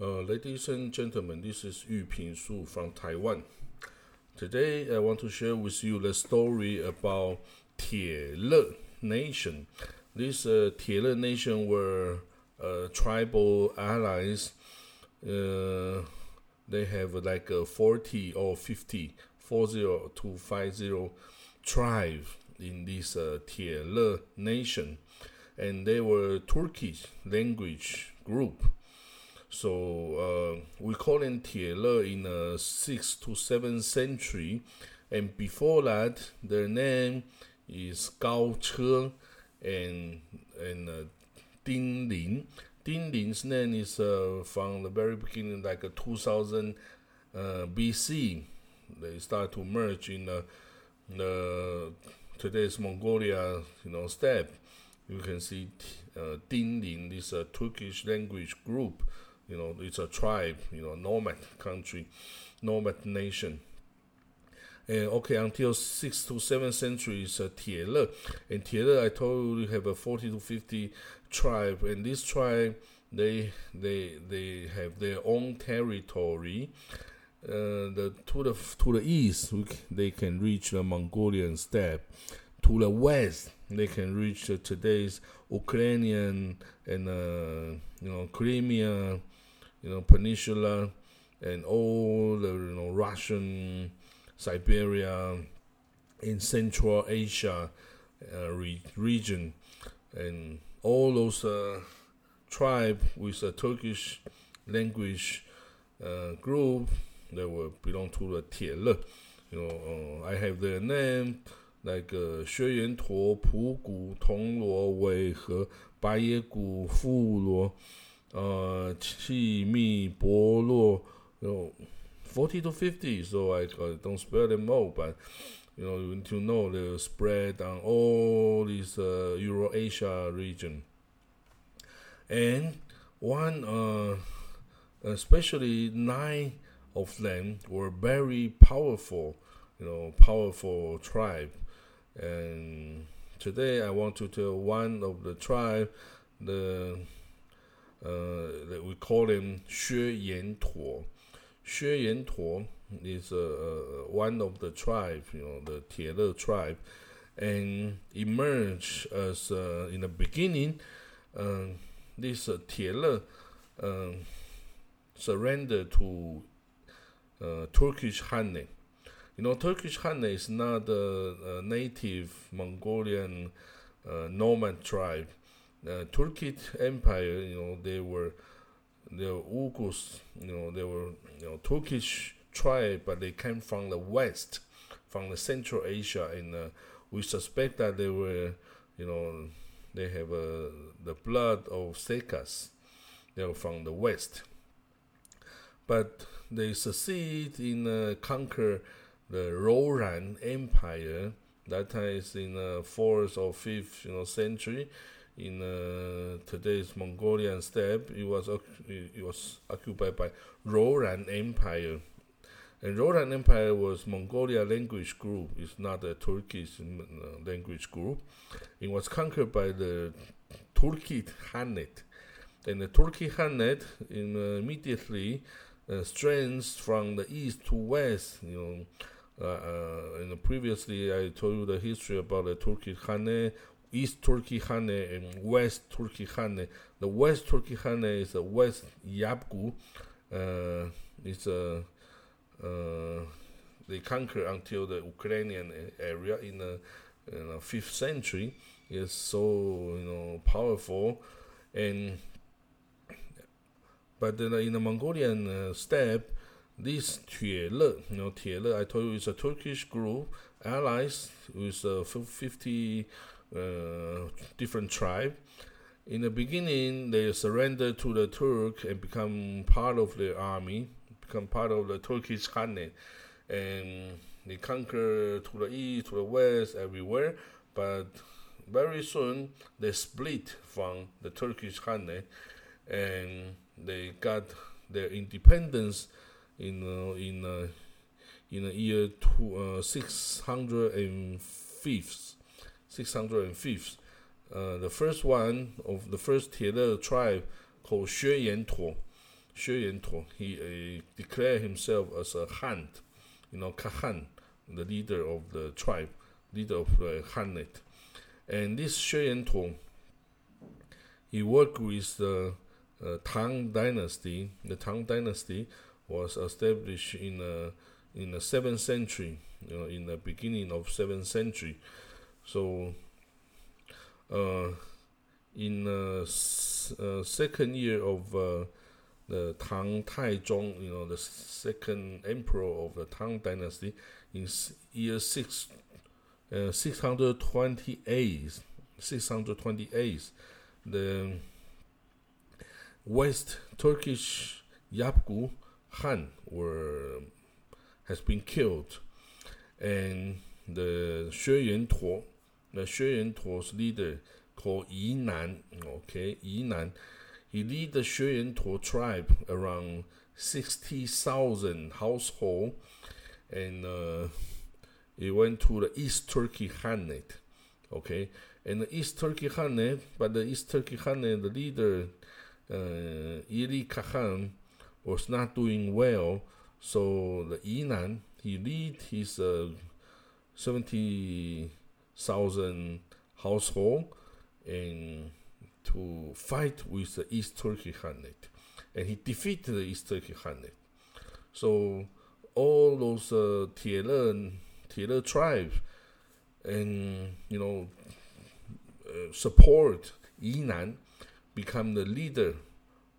Uh, ladies and gentlemen, this is Yu Ping Su from Taiwan. Today, I want to share with you the story about Tiele Nation. This uh, Tiele Nation were uh, tribal allies. Uh, they have like a 40 or 50, 40 to 50 tribe in this uh, Tiele Nation. And they were Turkish language group so uh, we call them Tiele in the 6th to 7th century. And before that, their name is Gao Che and, and uh, Ding Lin. Ding Lin's name is uh, from the very beginning, like uh, 2000 uh, BC. They start to merge in the, the today's Mongolia, you know, steppe. You can see uh, Ding Lin, this uh, Turkish language group you know, it's a tribe, you know, nomad country, nomad nation. And okay, until 6th to 7th century is uh, Tiele. And Tiele, I told you, have a 40 to 50 tribe. And this tribe, they they they have their own territory. Uh, the to the to the east, they can reach the Mongolian steppe. To the west, they can reach uh, today's Ukrainian and uh, you know Crimea you know, peninsula and all the you know Russian, Siberia, in Central Asia uh, re- region, and all those uh, tribe with a Turkish language uh, group that were belong to the Tiele. You know, uh, I have their name like uh, 薛延陀、普古、同罗、尾和、白野古、富罗。Uh, Chimi, Bolo, you know, 40 to 50. So I uh, don't spell them all, but you know, you need to know the spread on all this uh, Eurasia region. And one, uh, especially nine of them were very powerful, you know, powerful tribe. And today I want to tell one of the tribe, the we call him Xue Yan Tuo. Xue Yan Tuo is one of the tribe, you know, the Tiele tribe, and emerged as in the beginning. This uh, Tiele surrendered to Turkish Hanne. You know, Turkish Hanne is not a, a native Mongolian nomad tribe uh, Turkic Empire, you know, they were the Ugus, you know, they were you know Turkish tribe, but they came from the west, from the Central Asia, and uh, we suspect that they were, you know, they have uh, the blood of Sekas. They were from the west, but they succeed in uh, conquer the Rouran Empire. That is in the fourth or fifth, you know, century in uh, today's Mongolian steppe. It was it was occupied by Rouran Empire, and Rouran Empire was Mongolia language group. It's not a Turkish uh, language group. It was conquered by the Turkic Khanate, and the Turkic Khanate in, uh, immediately uh, from the east to west. You know. Uh, uh, and previously, I told you the history about the Turkic Khanate, East Turkey Hane and West Turkey Hane. The West Turkey Hane is a West Yabgu. Uh, it's a uh, they conquer until the Ukrainian area in the, the fifth century. It's so you know powerful, and but in the, in the Mongolian uh, steppe, this Tiele, you know Tiele, I told you, it's a Turkish group allies with uh, 50 uh, different tribe. In the beginning, they surrendered to the Turk and become part of the army, become part of the Turkish Khanate, and they conquer to the east, to the west, everywhere. But very soon, they split from the Turkish Khanate, and they got their independence in uh, in uh, in the year two, uh, 605 605th. Uh, the first one of the first Tiele tribe called Xue Yan Tuo. Xue Yantuo, he uh, declared himself as a Han, you know, Kahan, the leader of the tribe, leader of the Hanate. And this Xue Yantuo, he worked with the uh, Tang Dynasty. The Tang Dynasty was established in uh, in the seventh century, you know, in the beginning of seventh century. So, uh, in the uh, second year of uh, the Tang Taizong, you know, the second emperor of the Tang Dynasty, in year six, uh, 628, 628, the West Turkish Yabgu Han were has been killed, and the Xue Yantuo, the Xue Yantuo's leader called Yi Nan, okay, Yi Nan, he lead the Xue Yantuo tribe around sixty thousand household, and uh, he went to the East Turkey Khanate, okay, and the East Turkey Khanate, but the East Turkey Khanate, the leader, uh, Ili Khan, was not doing well. So the Yinan, he lead his uh, 70,000 household and to fight with the East Turkey Khanate. And he defeated the East Turkey Khanate. So all those uh, Tiele, Tiele tribes and, you know, uh, support Yinan become the leader,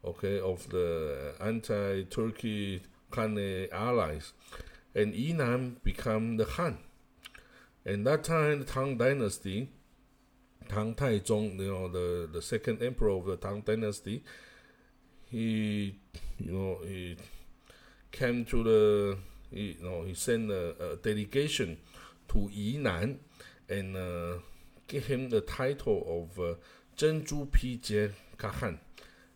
okay, of the anti-Turkey Khanate allies, and Yinan become the Han. And that time, the Tang Dynasty, Tang Taizong, you know, the, the second emperor of the Tang Dynasty, he, you know, he came to the, he, you know, he sent a, a delegation to Yinan and uh, gave him the title of uh, Zhenju Pijie Kahan.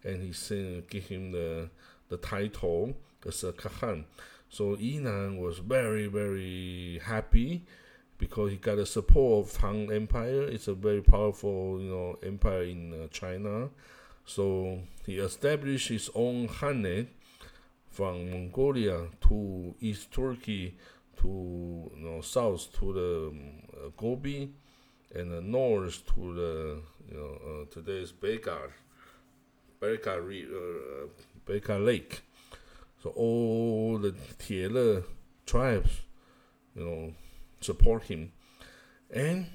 And he sent, gave him the, the title as a Kahan. So Yinan was very, very happy because he got the support of Tang Empire. It's a very powerful, you know, empire in uh, China. So he established his own Hanate from Mongolia to East Turkey to you know south to the um, uh, Gobi and the north to the you know uh, today's Bekar, Bekar, uh, Bekar Lake. So all the Tiele tribes, you know, support him. And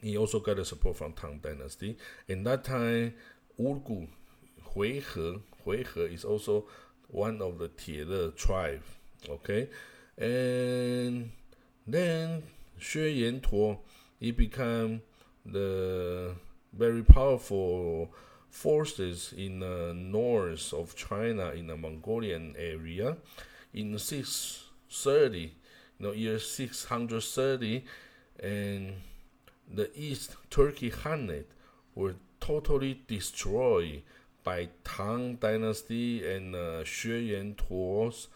he also got the support from Tang Dynasty. In that time, Urgu, Huihe, Huihe is also one of the Tiele tribe. Okay? And then Xue Yantuo, he became the very powerful forces in the north of China in the Mongolian area in 630, know, year 630, and the East Turkey Khanate were totally destroyed by Tang Dynasty and uh, Xue Yantuo's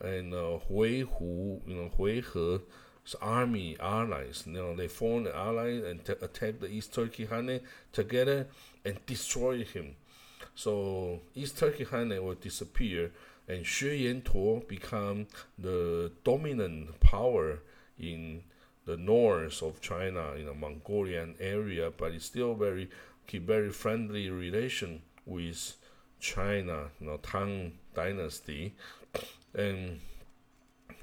and uh, Hui Hu, you know, Hui He army allies. You know, they formed an alliance and t- attacked the East Turkey Khanate together and destroy him. So East Turkey Khanate will disappear, and Xue Yantuo become the dominant power in the north of China, in the Mongolian area, but it's still very keep very friendly relation with China, you know, Tang Dynasty, and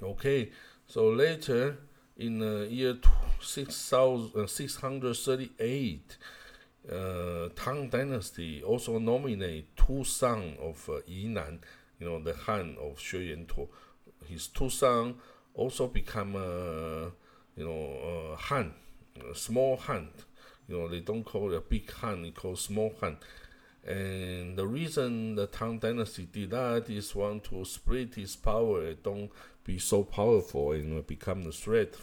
okay, so later in the year 638 uh, Tang Dynasty also nominate two sons of uh, Yinan, you know, the Han of Xue Yantuo. His two sons also become, uh, you know, uh, Han, small Han. You know, they don't call it a big Han, they call small Han. And the reason the Tang Dynasty did that is want to split his power don't be so powerful and become a threat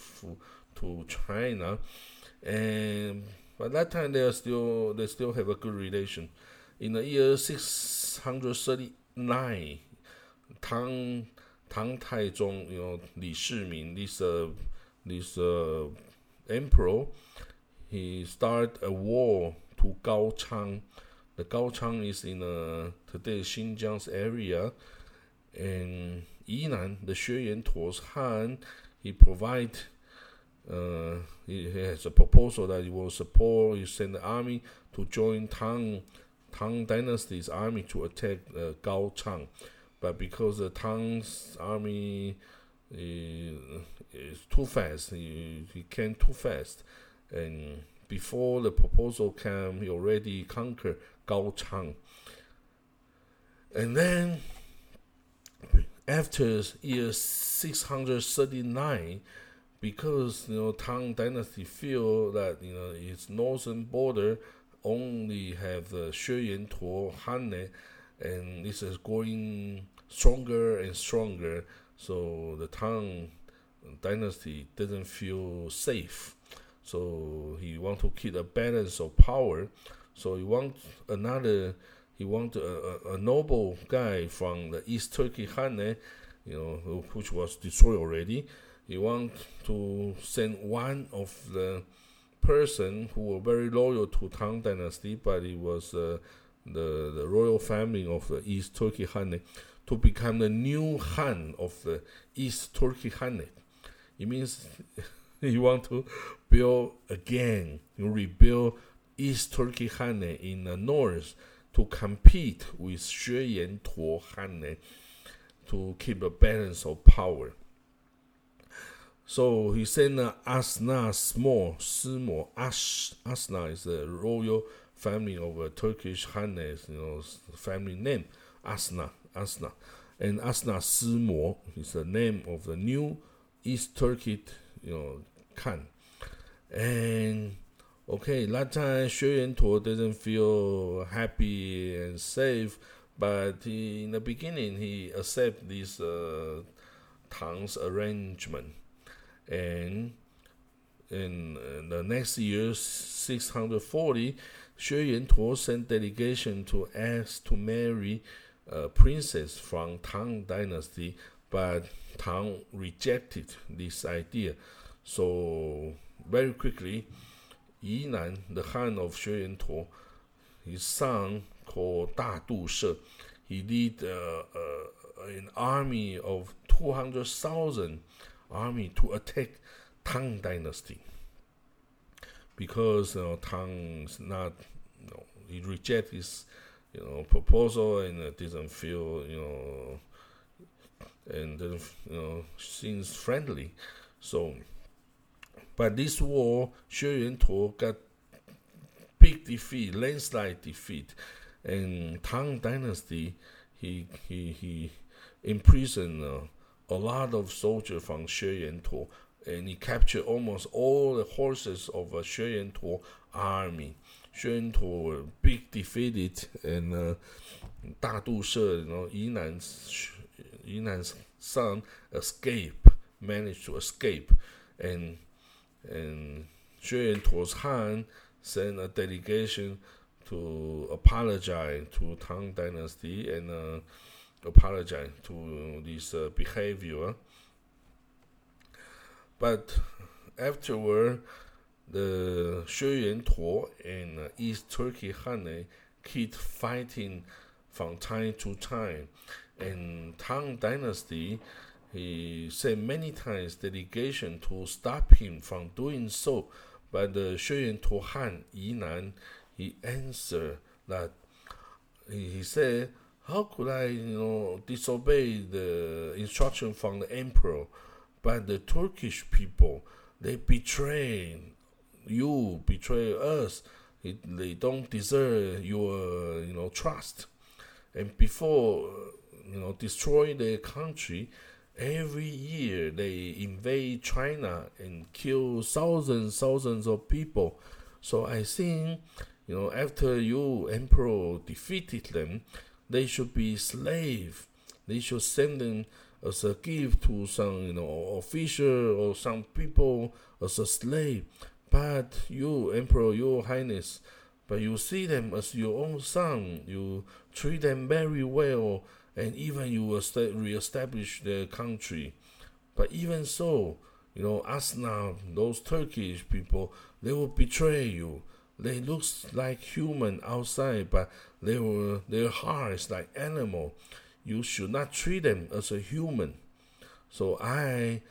to China. And but that time they are still they still have a good relation. In the year 639, Tang Tang Taizong, you know, Li Shimin, this uh, this uh, emperor, he started a war to Gao Chang, The Gaochang is in uh, today Xinjiang's area, and Yinan, the Xue Tuo's Han, he provide. Uh, he has a proposal that he will support. He send the army to join Tang Tang Dynasty's army to attack uh, Gaochang, but because the Tang's army is too fast, he, came too fast, and before the proposal came, he already conquered Gaochang. And then, after year 639, because you know Tang Dynasty feel that you know its northern border only have the Xue Tuo and this is growing stronger and stronger. So the Tang dynasty didn't feel safe. So he want to keep a balance of power. So he want another. He want a, a, a noble guy from the East Turkey Han, you know, which was destroyed already. He want to send one of the person who were very loyal to Tang Dynasty, but it was uh, the, the royal family of the East Turkey Hanate, to become the new Han of the East Turkey Hanate. It means you want to build again, rebuild East Turkey Hanate in the north to compete with Xue Tuo Hanate to keep a balance of power. So he sent uh, Asna small, Simo. Ash, Asna is the royal family of a Turkish Hannes, you know, family name. Asna, Asna. And Asna Simo is the name of the new East Turkic, you know, Khan. And okay, that time Xue Tuo doesn't feel happy and safe, but he, in the beginning he accept this uh, Tang's arrangement and in the next year, 640, Xue Tuo sent delegation to ask to marry a princess from Tang Dynasty, but Tang rejected this idea. So very quickly, Yinan, the Han of Xue his son called Da Du She, he led uh, uh, an army of 200,000 army to attack Tang Dynasty because you know, Tang's not you know, he reject his you know proposal and uh, didn't feel you know and didn't you know seems friendly. So but this war Xue Tuo got big defeat landslide defeat. And Tang Dynasty he he he imprisoned uh, a lot of soldiers from Xue Tuo, and he captured almost all the horses of a Xue Tuo army. Tuo were big defeated, and uh, Da Du She, you know, Yinan's, Yinan's son, escaped, managed to escape, and and Xue Tuo's Han sent a delegation to apologize to Tang Dynasty and. Apologize to this behavior. But afterward, the Tuo and uh, East Turkey Han keep fighting from time to time. And Tang Dynasty, he sent many times delegation to stop him from doing so. But the Xue Tuo Han Yinan, he answered that he, said how could I, you know, disobey the instruction from the emperor? But the Turkish people, they betray you, betray us. It, they don't deserve your, you know, trust. And before, you know, destroy their country, every year they invade China and kill thousands, thousands of people. So I think, you know, after you, emperor, defeated them, they should be slave. They should send them as a gift to some you know official or some people as a slave. But you, Emperor, your Highness, but you see them as your own son. You treat them very well, and even you re-establish their country. But even so, you know, now, those Turkish people, they will betray you. they look like human outside, but they were, their heart is like animal. You should not treat them as a human. So I,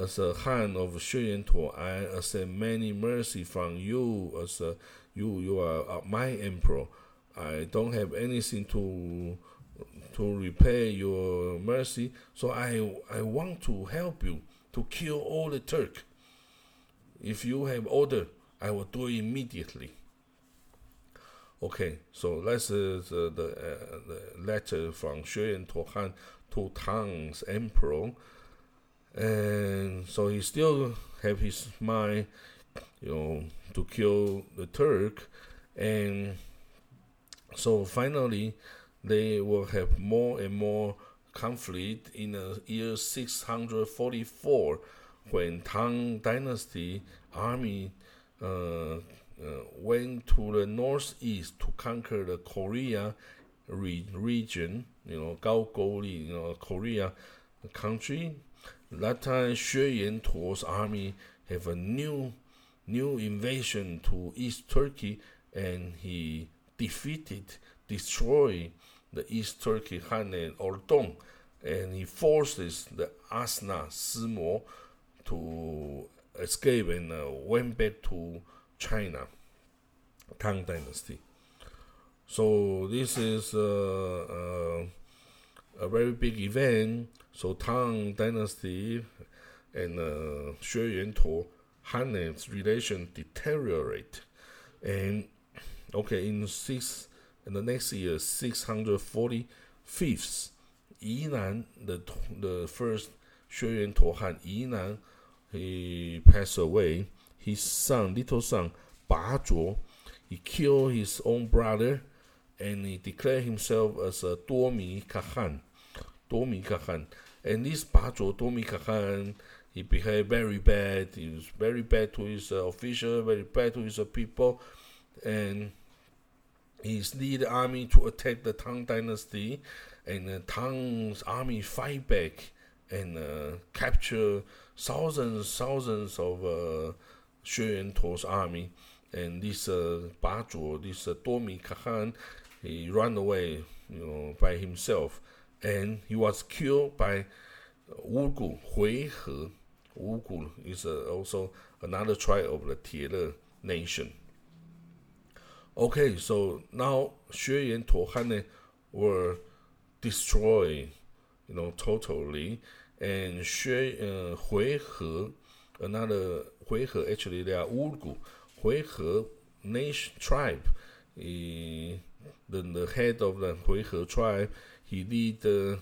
as a Han of Xue Tuo, I accept many mercy from you as a, you you are my emperor. I don't have anything to to repay your mercy. So I I want to help you to kill all the Turk. If you have order, I will do it immediately. Okay, so that's uh, the, the, uh, the letter from Xue Han to Tang's emperor. And so he still have his mind, you know, to kill the Turk. And so finally, they will have more and more conflict in the year 644 when Tang Dynasty army uh, uh, went to the northeast to conquer the Korea re- region, you know, Gaogoli, you know, Korea country. That time, Xue Yantuo's army have a new, new invasion to East Turkey, and he defeated, destroyed the East Turkey Han and Ordong, and he forces the Asna Simo to escape and uh, went back to China, Tang Dynasty. So this is uh, uh, a very big event. So Tang Dynasty and uh, Xue Yantuo Han's relation deteriorate, and okay in six in the next year 645th, Yinan the the first Xue Yantuo Han Yinan he passed away. His son, little son, Ba Zhuo, he killed his own brother and he declared himself as a Duomi Kahan. Duomi Kahan. And this Ba Zhuo, Duomi Kahan, he behaved very bad. He was very bad to his uh, official, very bad to his uh, people. And he lead the army to attack the Tang dynasty. And the Tang's army fight back and uh, capture thousands, thousands of uh, Xue Yantuo's army. And this uh, this uh, Duomi Kahan, he ran away, you know, by himself, and he was killed by Wugu Huihe. Wugu is uh, also another tribe of the Tiele nation. Okay, so now Xue Yantuo Han were destroyed, you know, totally and Xue, uh, Huihe, another Huihe, actually they are Uyghur. Huihe nation tribe, he, the, the head of the Huihe tribe, he lead uh,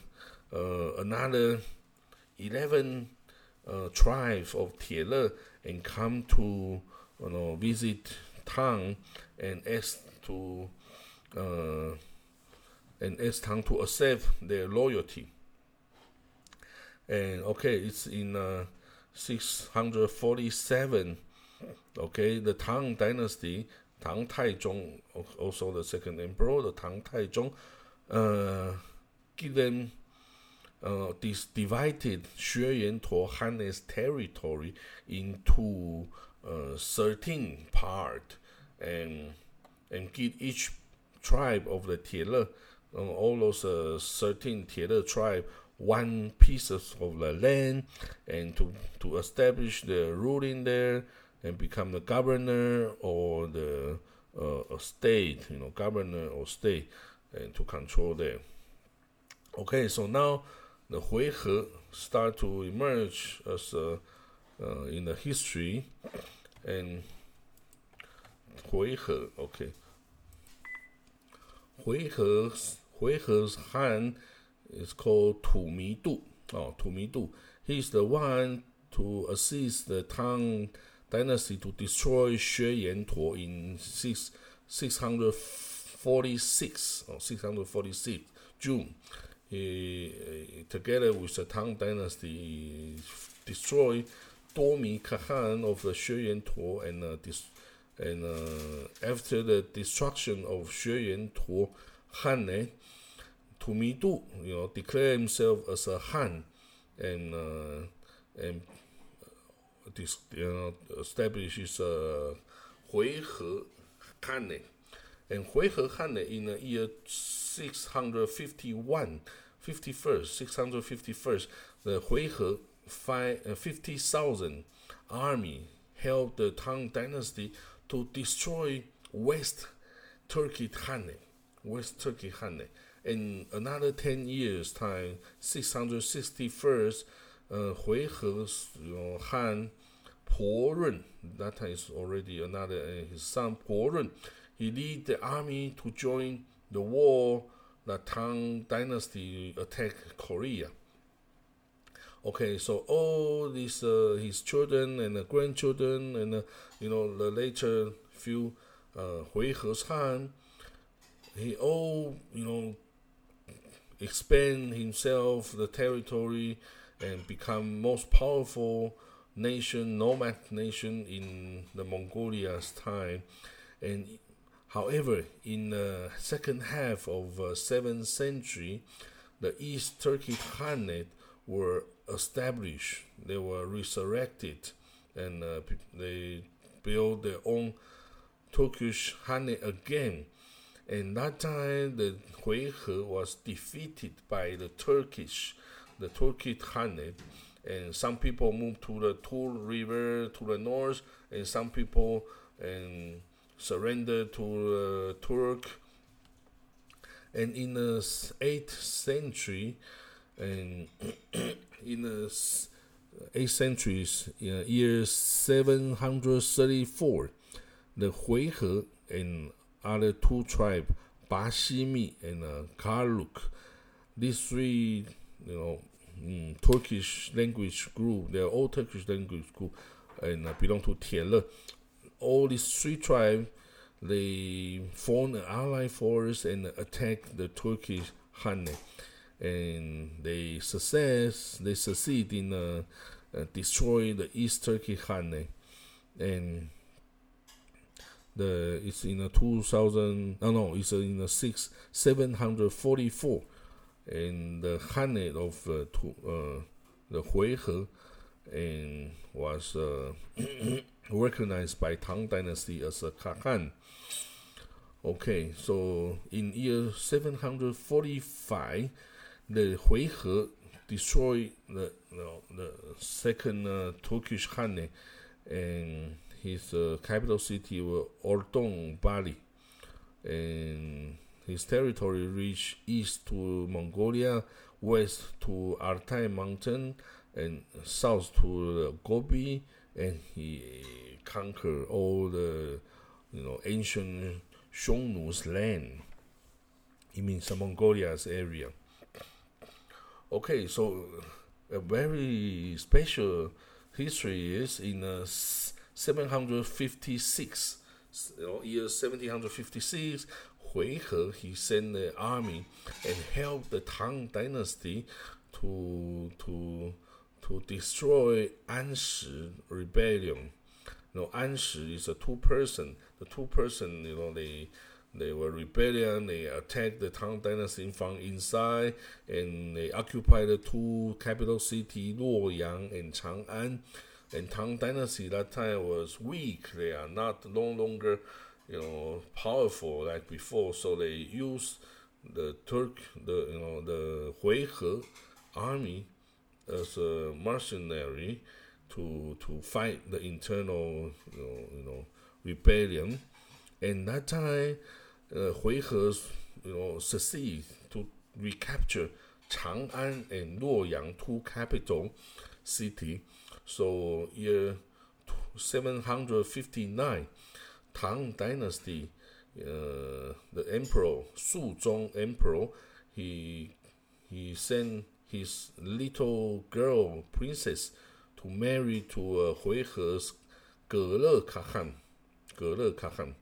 another 11 uh, tribes of Tiele and come to you know, visit Tang and ask to uh, and ask Tang to accept their loyalty and okay, it's in uh, 647. Okay, the Tang Dynasty, Tang Taizong, also the second emperor, the Tang Taizong, uh, give them uh, this divided Xue Yantuo Han's territory into uh, 13 part and and give each tribe of the Tiele, uh, all those uh, 13 Tiele tribe one piece of the land and to, to establish the ruling there and become the governor or the uh, state, you know, governor or state, and to control there. Okay, so now the Huihe start to emerge as uh, uh, in the history, and Huihe, okay, Huihe's Huihe's Han is called Tu Mi Du. Oh, Tu Mi Du. He's the one to assist the Tang dynasty to destroy Xue Yantuo in six, 646 or 646 June. He, together with the Tang dynasty, destroyed Duomi Kahan of the Xue Yantuo and uh, and uh, after the destruction of Xue Yantuo, Han eh, Tumidu, you know, declare himself as a Han and uh, and this, you know, establishes a Huihe Hanne. And Huihe Hanne in the year 651, 51st, 651st, the Huihe uh, 50,000 army helped the Tang dynasty to destroy West Turkey Hanne, West Turkey Hanne. In another 10 years' time, 661st, uh, know, Han Po that time is already another, uh, his son he lead the army to join the war that Tang dynasty attacked Korea. Okay, so all these uh, his children and uh, grandchildren and uh, you know the later few uh, Hui Han, he all you know expand himself the territory and become most powerful nation, nomad nation in the Mongolia's time, and However, in the second half of uh, 7th century, the East Turkic Khanate were established. They were resurrected, and uh, they built their own Turkish Khanate again. And that time, the Huihe was defeated by the Turkish, the Turkic Khanate, and some people moved to the Tur River to the north, and some people and surrendered to uh, Turk. And in the 8th century, and in the 8th century, uh, year 734, the Huihe and other two tribes, Bashimi and uh, Karluk, these three, you know, mm, Turkish language group, they're all Turkish language group, and uh, belong to Tianle all these three tribes they formed an allied force and attacked the Turkish Hanne, and they success they succeed in uh, uh, destroy the East Turkey Hanne, and the it's in the 2000 no no it's in the six 744 and the Hanne of uh, to, uh, the Huihe and was uh, recognized by Tang Dynasty as a Khan. Okay, so in year 745, the Huihe destroyed the, the second uh, Turkish Khan and his uh, capital city was Ordon Bali. And his territory reached east to Mongolia, west to Altai Mountain, and south to Gobi, and he conquered all the you know ancient Xiongnu's land. It means Mongolia's area. Okay, so a very special history is in uh, 756, you know, year 1756, Huihe, he sent the army and helped the Tang dynasty to to to destroy Anshi rebellion. You know, Anshi is a two person. The two person, you know, they they were rebellion. They attacked the Tang dynasty from inside, and they occupied the two capital cities, Luoyang and Chang'an. And Tang dynasty that time was weak. They are not no longer, you know, powerful like before. So they used the Turk, the you know, the Huihe army as a mercenary to to fight the internal you know, you know rebellion. And that time, uh, Huihe you know succeed to recapture Chang'an and Luoyang, two capital city. So year 759, Tang Dynasty, uh, the emperor Su Zong Emperor, he he sent his little girl princess to marry to uh, Huihe's Gele Khan. Gele Khan.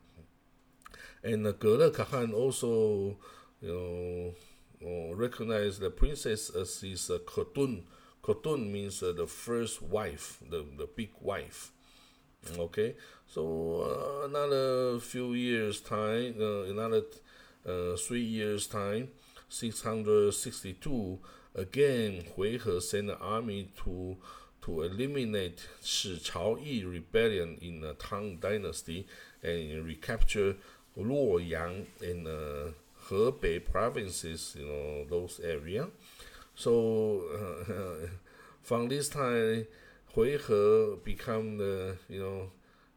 And uh, Gele Khan also, you know, uh, recognized the princess as his uh, Khotun. Khotun means uh, the first wife, the, the big wife. Okay, so uh, another few years time, uh, another uh, three years time, 662, Again, Huihe sent an army to to eliminate Shi Chao rebellion in the Tang Dynasty, and recapture Luoyang and uh, Hebei provinces, you know, those area. So uh, from this time, Huihe become the, you know,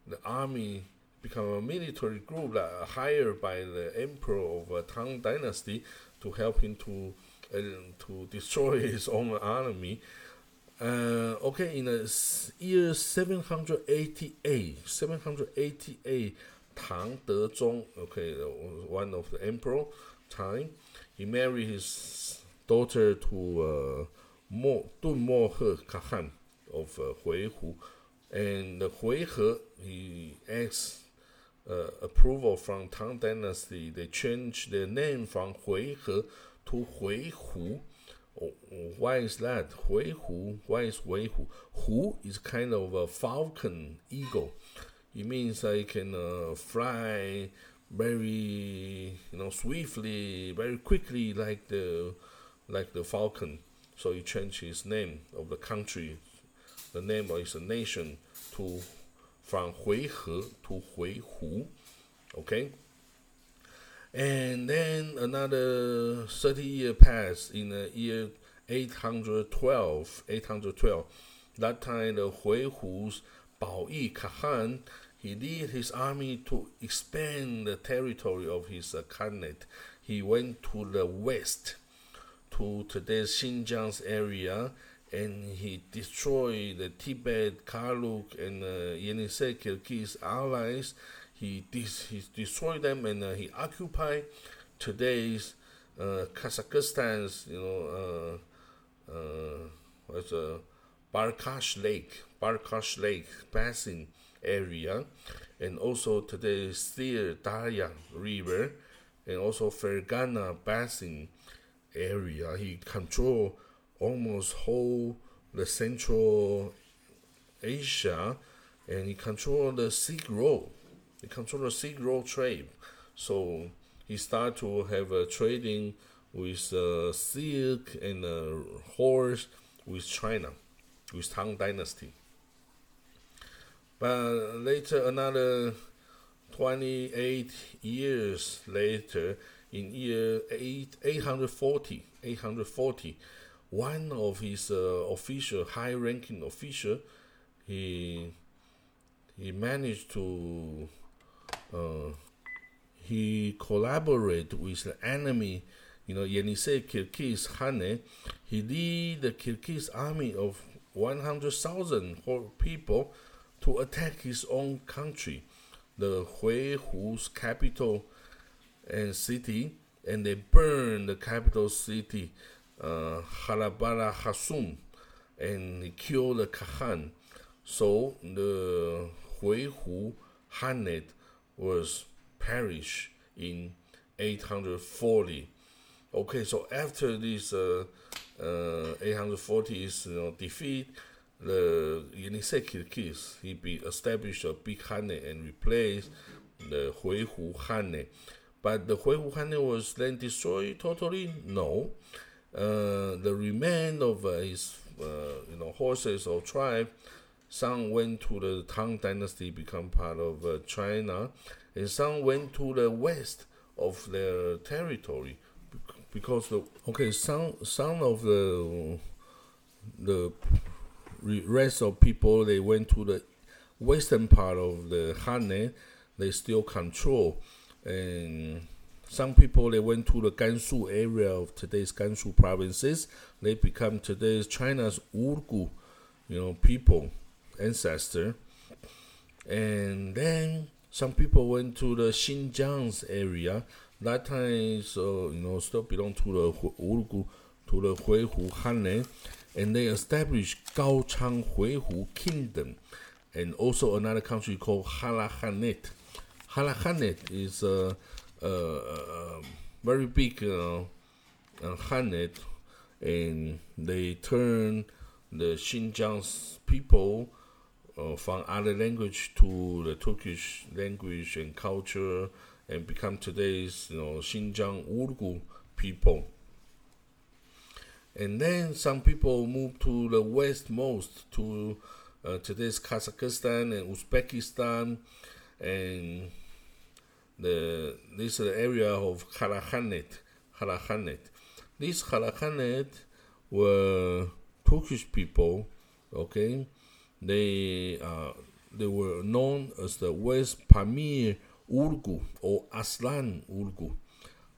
the army become a military group uh, hired by the emperor of uh, Tang Dynasty to help him to uh, to destroy his own army. Uh, okay, in the year 788, 788, Tang Dezong, okay, one of the emperor time, he married his daughter to uh, Mo, Dun Mo He Khan of uh, Huihu. And the Huihe, he asked uh, approval from Tang Dynasty. They changed their name from Huihe to Huihu. Oh, why is that? Huihu. Why is Huihu? Hu Hu is kind of a falcon eagle. It means I can uh, fly very, you know, swiftly, very quickly, like the, like the falcon. So he changed his name of the country, the name of his nation, to from Huihe to Huihu. Okay. And then another 30 year passed in the year 812. 812. That time the Huihu's Bao Yi Khan, he led his army to expand the territory of his uh, khanate. He went to the west, to today's Xinjiang's area, and he destroyed the Tibet, Karluk, and uh, Yenisei Kyrgyz allies. He, dis- he destroyed them and uh, he occupied today's uh, Kazakhstan's, you know, uh, uh, what's a uh, Balkhash Lake, Balkhash Lake basin area, and also today's Syr Darya River, and also Fergana basin area. He controlled almost whole the Central Asia, and he controlled the Silk Road. He controlled the Silk Road trade. So he started to have a trading with uh, silk and uh, horse with China, with Tang Dynasty. But later, another 28 years later, in year 8, 840, 840, one of his uh, official, high-ranking official, he he managed to uh, he collaborate with the enemy, you know, Yenisei Kyrgyz Hane. He lead the Kyrgyz army of 100,000 people to attack his own country, the Huihu's capital and city, and they burned the capital city uh, Halabara Hasum and killed the Khan. So the Huihu Hanate was perished in 840. Okay, so after this uh, uh, 840's you know, defeat, the Yenisei Kyrgyz, he be established a big Hanate and replaced the Huihu Hanate. But the Huihu Hanate was then destroyed totally? No uh, the remain of uh, his uh, you know horses or tribe. Some went to the Tang Dynasty, become part of uh, China, and some went to the west of their territory because the okay some some of the the rest of people they went to the western part of the Han. They still control and some people they went to the Gansu area of today's Gansu provinces. They become today's China's Uyghur, you know, people, ancestor. And then some people went to the Xinjiang's area. That time, so you know, still belong to the Uyghur, to the Huihu Han, and they established Gaochang Huihu Kingdom, and also another country called Halakhanate. Halakhanate is a uh, uh, very big uh, Hanate, and they turn the Xinjiang's people uh, from other language to the Turkish language and culture, and become today's you know Xinjiang Uyghur people. And then some people moved to the westmost to uh, today's Kazakhstan and Uzbekistan and the this is the area of Karahannet. Karahannet. These Karahannet were Turkish people. Okay, they uh, they were known as the West Pamir Urgu or Aslan Urgu.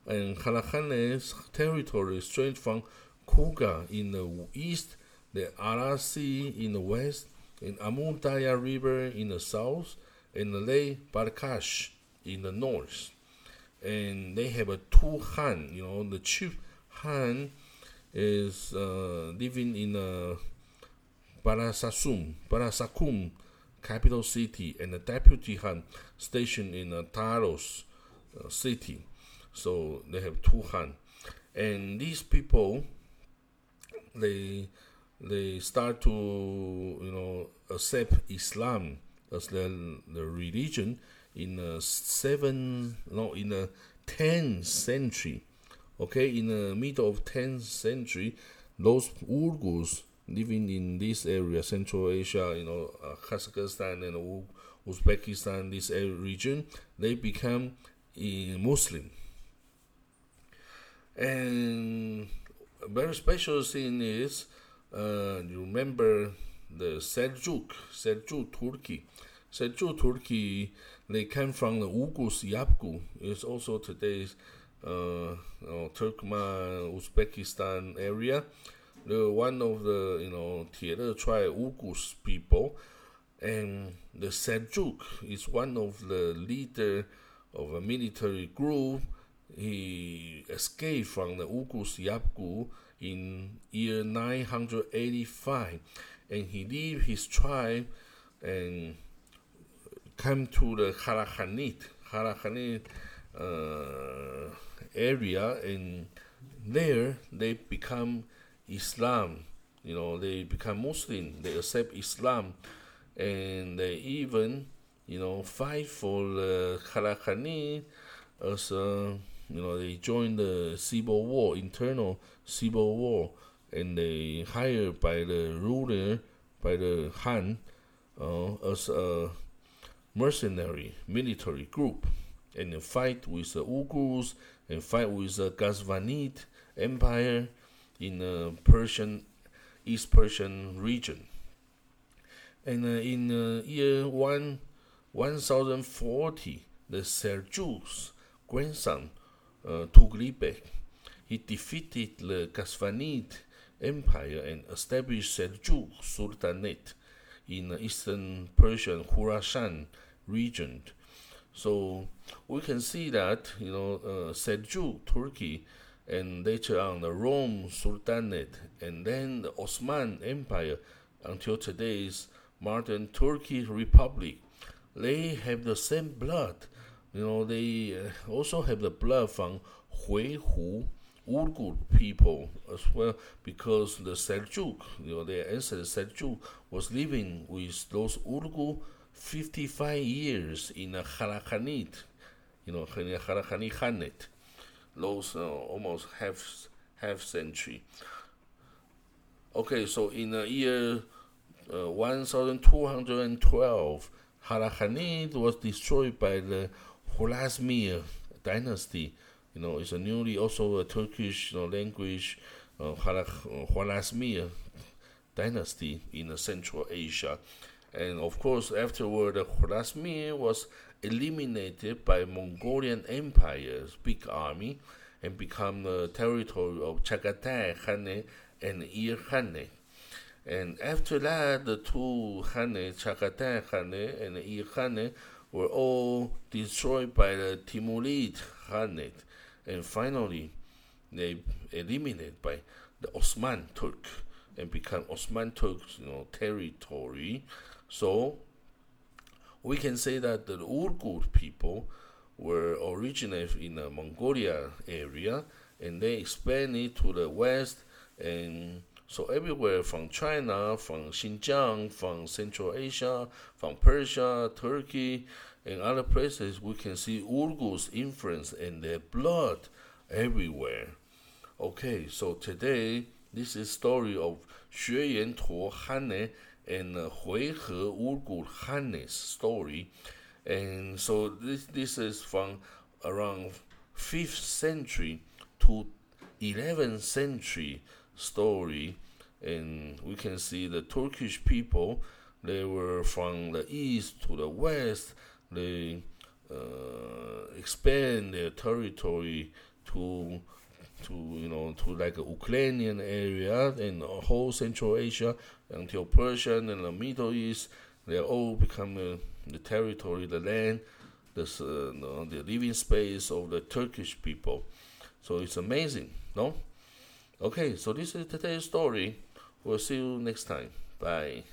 And Kalakhan's territory stretched from Kuga in the east, the Aras Sea in the west, and Amur River in the south, and the Lake Balkhash in the north. And they have a two Han, you know, the chief Han is uh, living in uh, Barasasum, Barasakum, capital city, and the deputy Han stationed in uh, Taros uh, city. So they have two Han, and these people, they they start to you know accept Islam as their, the religion in the seven no in the tenth century. Okay, in the middle of tenth century, those Uyghurs living in this area, Central Asia, you know, uh, Kazakhstan and Uzbekistan, this region, they become a Muslim. And a very special thing is, uh, you remember the Seljuk, Seljuk Turkey. Seljuk Turkey, they came from the Ugus Yabgu. It's also today's uh, you know, Turkmen, Uzbekistan area the one of the you know Tiele tribe Ugus people, and the Seljuk is one of the leader of a military group. He escaped from the Ugus Yabgu in year 985, and he leave his tribe and come to the Harakhanit, Harakhanit uh, area, and there they become Islam. You know, they become Muslim, they accept Islam, and they even, you know, fight for the Khalaqani as, uh, you know, they join the civil war, internal civil war, and they hired by the ruler, by the Han, uh, as a mercenary military group, and they fight with the Uyghurs and fight with the Ghazvanid Empire in the Persian, East Persian region. And uh, in uh, year one, 1040, the Seljuks grandson, uh, Tughlibek, he defeated the Ghazvanid Empire and established Seljuk Sultanate in the eastern Persian Khurasan region. So we can see that you know uh, Seljuk Turkey and later on the Rome Sultanate, and then the Ottoman Empire until today's modern Turkey Republic. They have the same blood. You know, they uh, also have the blood from Huihu Uyghur people as well because the Seljuk, you know, their ancestor Seljuk was living with those Uyghur 55 years in a Harakhanit, you know, in a Harakhanit Khanate those uh, almost half half century. Okay, so in the year uh, 1212, Harakhanid was destroyed by the Khwarezmi dynasty. You know, it's a newly also a Turkish you know, language uh, Khwarezmi dynasty in Central Asia. And of course, afterward, the Khwarezmi was eliminated by Mongolian Empire's big army and become the territory of Chagatai Khane and Ir. And after that, the two Khane, Chagatai Khane and Ir were all destroyed by the Timurid Khanate. And finally, they eliminated by the Osman Turk and become Osman Turk's you know, territory. So we can say that the Uyghur people were originated in the Mongolia area and they expanded to the west and so everywhere from China, from Xinjiang, from Central Asia, from Persia, Turkey, and other places, we can see Uyghurs' influence and their blood everywhere. Okay, so today this is story of Xue Yan Tuo Hane and uh, Huihe Uyghur Hannes story. and so this this is from around fifth century to 11th century story, and we can see the Turkish people. They were from the east to the west. They uh, expand their territory to to you know to like a Ukrainian area and whole Central Asia until Persia and the Middle East. They all become uh, the territory, the land, the uh, the living space of the Turkish people. So it's amazing, no? Okay, so this is today's story. We'll see you next time. Bye.